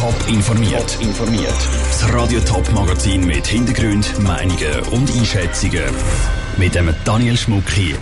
Top informiert. informiert. Das Radio Top Magazin mit Hintergrund, Meinungen und Einschätzungen mit dem Daniel Schmuck hier.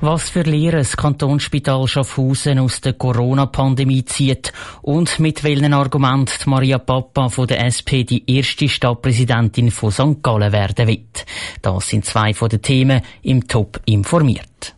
Was für Lehren das Kantonsspital Schaffhausen aus der Corona-Pandemie zieht und mit welchen Argument Maria Papa von der SP die erste Stadtpräsidentin von St. Gallen werden wird. Das sind zwei von den Themen im Top informiert.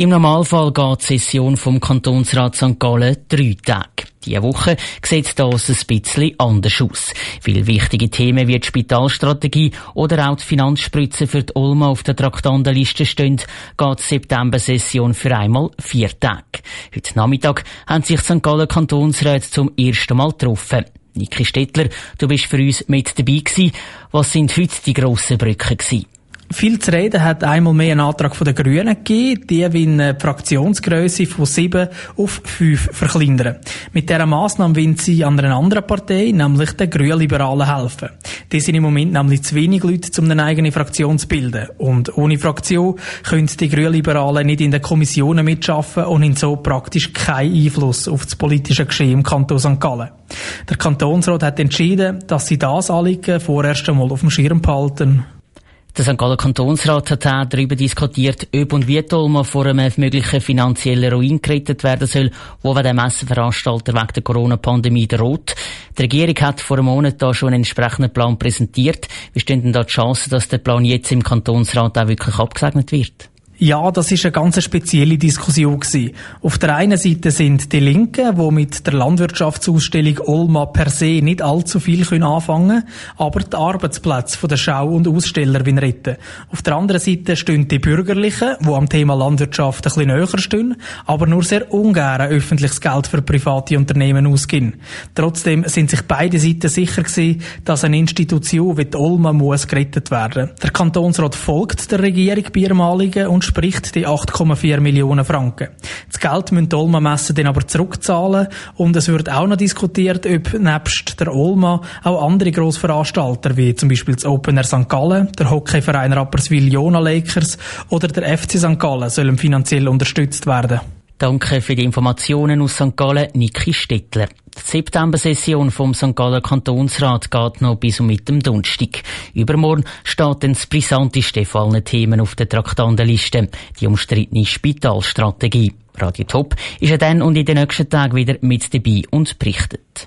Im Normalfall geht die Session vom Kantonsrat St. Gallen drei Tage. Diese Woche sieht das ein bisschen anders aus. Viele wichtige Themen wie die Spitalstrategie oder auch die Finanzspritze für die Ulma auf der Traktandenliste stehen, geht die September-Session für einmal vier Tage. Heute Nachmittag haben sich St. Gallen Kantonsräte zum ersten Mal getroffen. Niki Stettler, du bist für uns mit dabei gewesen. Was sind heute die grossen Brücken gewesen? Viel zu reden hat einmal mehr ein Antrag von den Grünen gegeben. Die wollen die Fraktionsgröße von sieben auf fünf verkleinern. Mit dieser Massnahme wollen sie an einer anderen Partei, nämlich den Grünliberalen, helfen. Die sind im Moment nämlich zu wenig Leute, um eine eigene Fraktion zu bilden. Und ohne Fraktion können die Grünliberalen nicht in den Kommissionen mitschaffen und haben so praktisch keinen Einfluss auf das politische Geschehen im Kanton St. Gallen. Der Kantonsrat hat entschieden, dass sie das Anliegen vorerst einmal auf dem Schirm behalten. Der St. Galler Kantonsrat hat auch darüber diskutiert, ob und wie Tolma vor einem möglichen finanziellen Ruin gerettet werden soll, wo der Messenveranstalter wegen der Corona-Pandemie droht. Die Regierung hat vor einem Monat da schon einen entsprechenden Plan präsentiert. Wie stehen denn da die Chancen, dass der Plan jetzt im Kantonsrat auch wirklich abgesegnet wird? Ja, das ist eine ganz spezielle Diskussion gewesen. Auf der einen Seite sind die Linken, die mit der Landwirtschaftsausstellung Olma per se nicht allzu viel können anfangen, aber die Arbeitsplätze der Schau- und Aussteller wollen retten. Auf der anderen Seite stehen die Bürgerlichen, die am Thema Landwirtschaft ein bisschen näher stehen, aber nur sehr ungern öffentliches Geld für private Unternehmen ausgeben. Trotzdem sind sich beide Seiten sicher gewesen, dass eine Institution wie die Olma muss gerettet werden. Der Kantonsrat folgt der Regierung bei und entspricht die 8,4 Millionen Franken. Das Geld müssen die Olma-Messen dann aber zurückzahlen und es wird auch noch diskutiert, ob nebst der Olma auch andere Grossveranstalter wie zum Beispiel das Open Air St. Gallen, der Hockeyverein Rapperswil Jona Lakers oder der FC St. Gallen sollen finanziell unterstützt werden. Danke für die Informationen aus St. Gallen, Niki Stettler. Die September-Session vom St. Galler Kantonsrat geht noch bis um mit dem Donnerstag. Übermorgen steht dann das brisanteste von allen Themen auf der Traktandenliste, die umstrittene Spitalstrategie. Radio Top ist ja dann und in den nächsten Tagen wieder mit dabei und berichtet.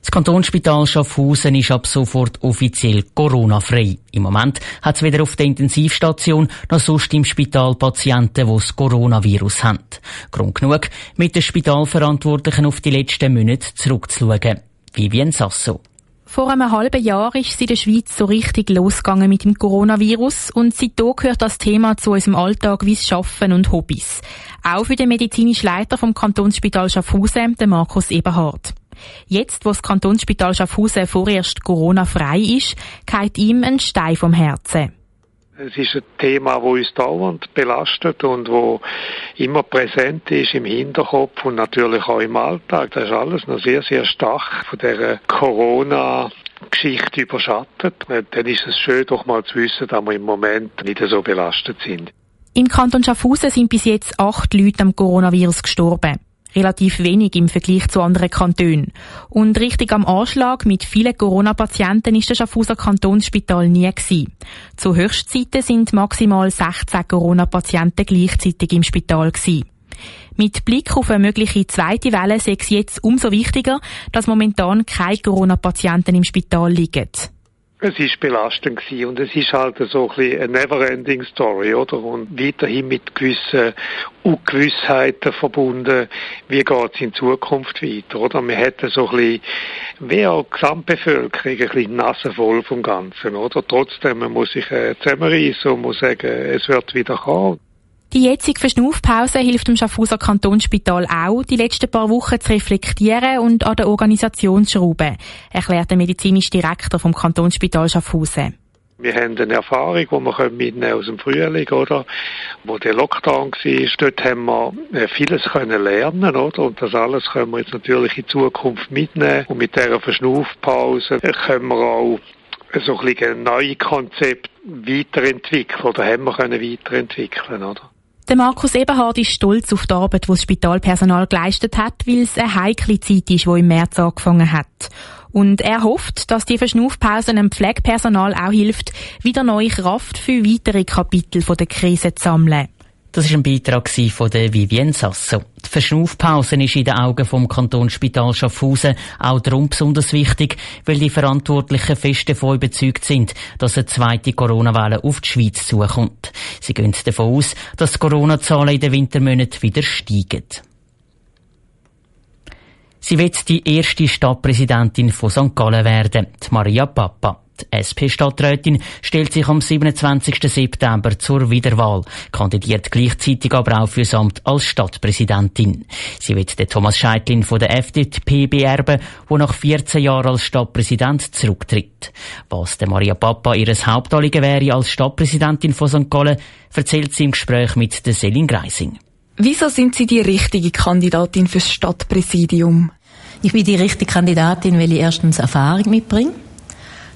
Das Kantonsspital Schaffhausen ist ab sofort offiziell Corona-frei. Im Moment hat es weder auf der Intensivstation noch sonst im Spital Patienten, die das Coronavirus haben. Grund genug, mit den Spitalverantwortlichen auf die letzten Monate zurückzuschauen. Vivien Sasso. Vor einem halben Jahr ist es in der Schweiz so richtig losgegangen mit dem Coronavirus und seitdem gehört das Thema zu unserem Alltag wie Schaffen und Hobbys. Auch für den medizinischen Leiter vom Kantonsspital Schaffhausen, Markus Eberhard. Jetzt, wo das Kantonsspital Schaffhausen vorerst Corona-frei ist, geht ihm ein Stein vom Herzen. Es ist ein Thema, das uns dauernd belastet und wo immer präsent ist im Hinterkopf und natürlich auch im Alltag. Das ist alles noch sehr, sehr stark von der Corona Geschichte überschattet. Dann ist es schön, doch mal zu wissen, dass wir im Moment nicht so belastet sind. Im Kanton Schaffhausen sind bis jetzt acht Leute am Coronavirus gestorben relativ wenig im Vergleich zu anderen Kantonen. Und richtig am Anschlag mit vielen Corona-Patienten ist das Schaffhauser Kantonsspital nie gewesen. Zu Höchstzeiten sind maximal 16 Corona-Patienten gleichzeitig im Spital gewesen. Mit Blick auf eine mögliche zweite Welle sei es jetzt umso wichtiger, dass momentan keine Corona-Patienten im Spital liegen. Es ist belastend gewesen und es ist halt so ein bisschen eine never-ending Story, oder? Und weiterhin mit gewissen Ungewissheiten verbunden, wie geht es in Zukunft weiter, oder? Wir hätten so ein bisschen, wie auch die Gesamtbevölkerung, ein bisschen Nase voll vom Ganzen, oder? Trotzdem, man muss sich äh, zusammenreißen und muss sagen, es wird wieder kommen. Die jetzige Verschnaufpause hilft dem Schaffhauser Kantonsspital auch, die letzten paar Wochen zu reflektieren und an der Organisation zu schrauben, erklärt der medizinische Direktor vom Kantonsspital Schaffhausen. Wir haben eine Erfahrung, die wir mitnehmen aus dem Frühling, oder? Wo der Lockdown war, dort haben wir äh, vieles können lernen, oder? Und das alles können wir jetzt natürlich in Zukunft mitnehmen. Und mit dieser Verschnaufpause können wir auch so ein bisschen ein neues Konzept weiterentwickeln, oder haben wir können weiterentwickeln, oder? Der Markus Eberhard ist stolz auf die Arbeit, die das Spitalpersonal geleistet hat, weil es eine heikle Zeit ist, die im März angefangen hat. Und er hofft, dass die Verschnaufpause dem Pflegepersonal auch hilft, wieder neue Kraft für weitere Kapitel der Krise zu sammeln. Das war ein Beitrag von der Vivienne Sasso. Die Verschnaufpause ist in den Augen vom Kantonsspital Schaffhausen auch darum besonders wichtig, weil die Verantwortlichen fest davon überzeugt sind, dass eine zweite Corona-Welle auf die Schweiz zukommt. Sie gehen davon aus, dass die Corona-Zahlen in den Wintermonaten wieder steigen. Sie wird die erste Stadtpräsidentin von St. Gallen werden, Maria Papa. Die SP-Stadträtin stellt sich am 27. September zur Wiederwahl, kandidiert gleichzeitig aber auch fürs Amt als Stadtpräsidentin. Sie wird den Thomas Scheitlin von der FDP beerben, wo nach 14 Jahren als Stadtpräsident zurücktritt. Was der Maria Papa ihres Hauptanliegen wäre als Stadtpräsidentin von St. Gallen, erzählt sie im Gespräch mit der Selin Greising. Wieso sind Sie die richtige Kandidatin fürs Stadtpräsidium? Ich bin die richtige Kandidatin, weil ich erstens Erfahrung mitbringe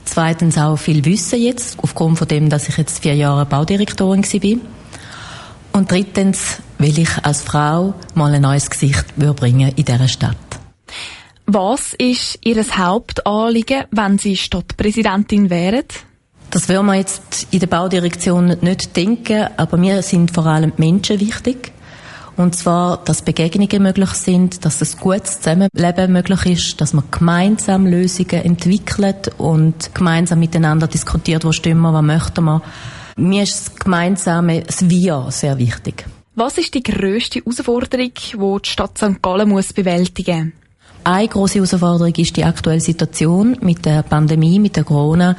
Zweitens auch viel Wissen jetzt, aufgrund von dem, dass ich jetzt vier Jahre Baudirektorin war. Und drittens will ich als Frau mal ein neues Gesicht bringen in dieser Stadt. Was ist Ihr Hauptanliegen, wenn Sie Stadtpräsidentin wären? Das würden wir jetzt in der Baudirektion nicht denken, aber mir sind vor allem Menschen wichtig. Und zwar, dass Begegnungen möglich sind, dass ein gutes Zusammenleben möglich ist, dass man gemeinsam Lösungen entwickelt und gemeinsam miteinander diskutiert, wo stimmen wir, was möchten wir. Mir ist das gemeinsame, das Wir sehr wichtig. Was ist die grösste Herausforderung, die die Stadt St. Gallen muss bewältigen muss? Eine große Herausforderung ist die aktuelle Situation mit der Pandemie, mit der Corona,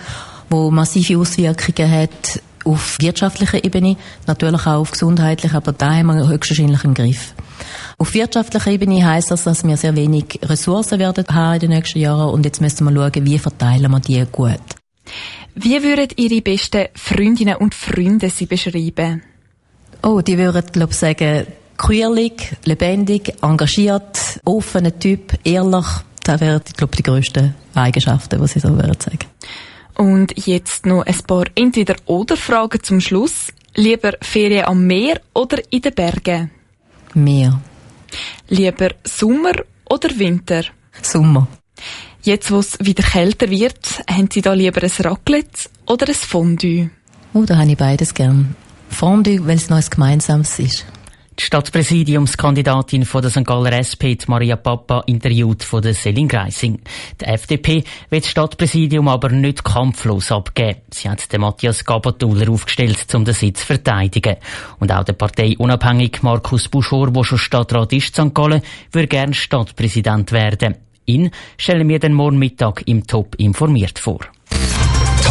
wo massive Auswirkungen hat auf wirtschaftlicher Ebene, natürlich auch auf gesundheitlicher, aber da haben wir höchstwahrscheinlich im Griff. Auf wirtschaftlicher Ebene heisst das, dass wir sehr wenig Ressourcen werden haben in den nächsten Jahren und jetzt müssen wir schauen, wie verteilen wir die gut. Wie würden Ihre besten Freundinnen und Freunde Sie beschreiben? Oh, die würden, glaube ich, sagen, queerlich, lebendig, engagiert, offener Typ, ehrlich. Das wären, glaube ich, die grössten Eigenschaften, die sie so würden sagen. Und jetzt noch ein paar Entweder-Oder-Fragen zum Schluss. Lieber Ferien am Meer oder in den Bergen? Meer. Lieber Sommer oder Winter? Sommer. Jetzt, wo es wieder kälter wird, haben Sie da lieber ein Raclette oder ein Fondue? Oh, da habe ich beides gern. Fondue, weil es noch ein gemeinsames ist. Die Stadtpräsidiumskandidatin von der St. Galler SP, Maria Papa, interviewt von der Selin Greising. Die FDP wird das Stadtpräsidium aber nicht kampflos abgeben. Sie hat den Matthias Gabatuller aufgestellt, um den Sitz zu verteidigen. Und auch der Partei unabhängig Markus Buschor, der schon Stadtrat ist, St. Gallen, würde gern Stadtpräsident werden. Ihn stellen wir den morgen Mittag im Top informiert vor.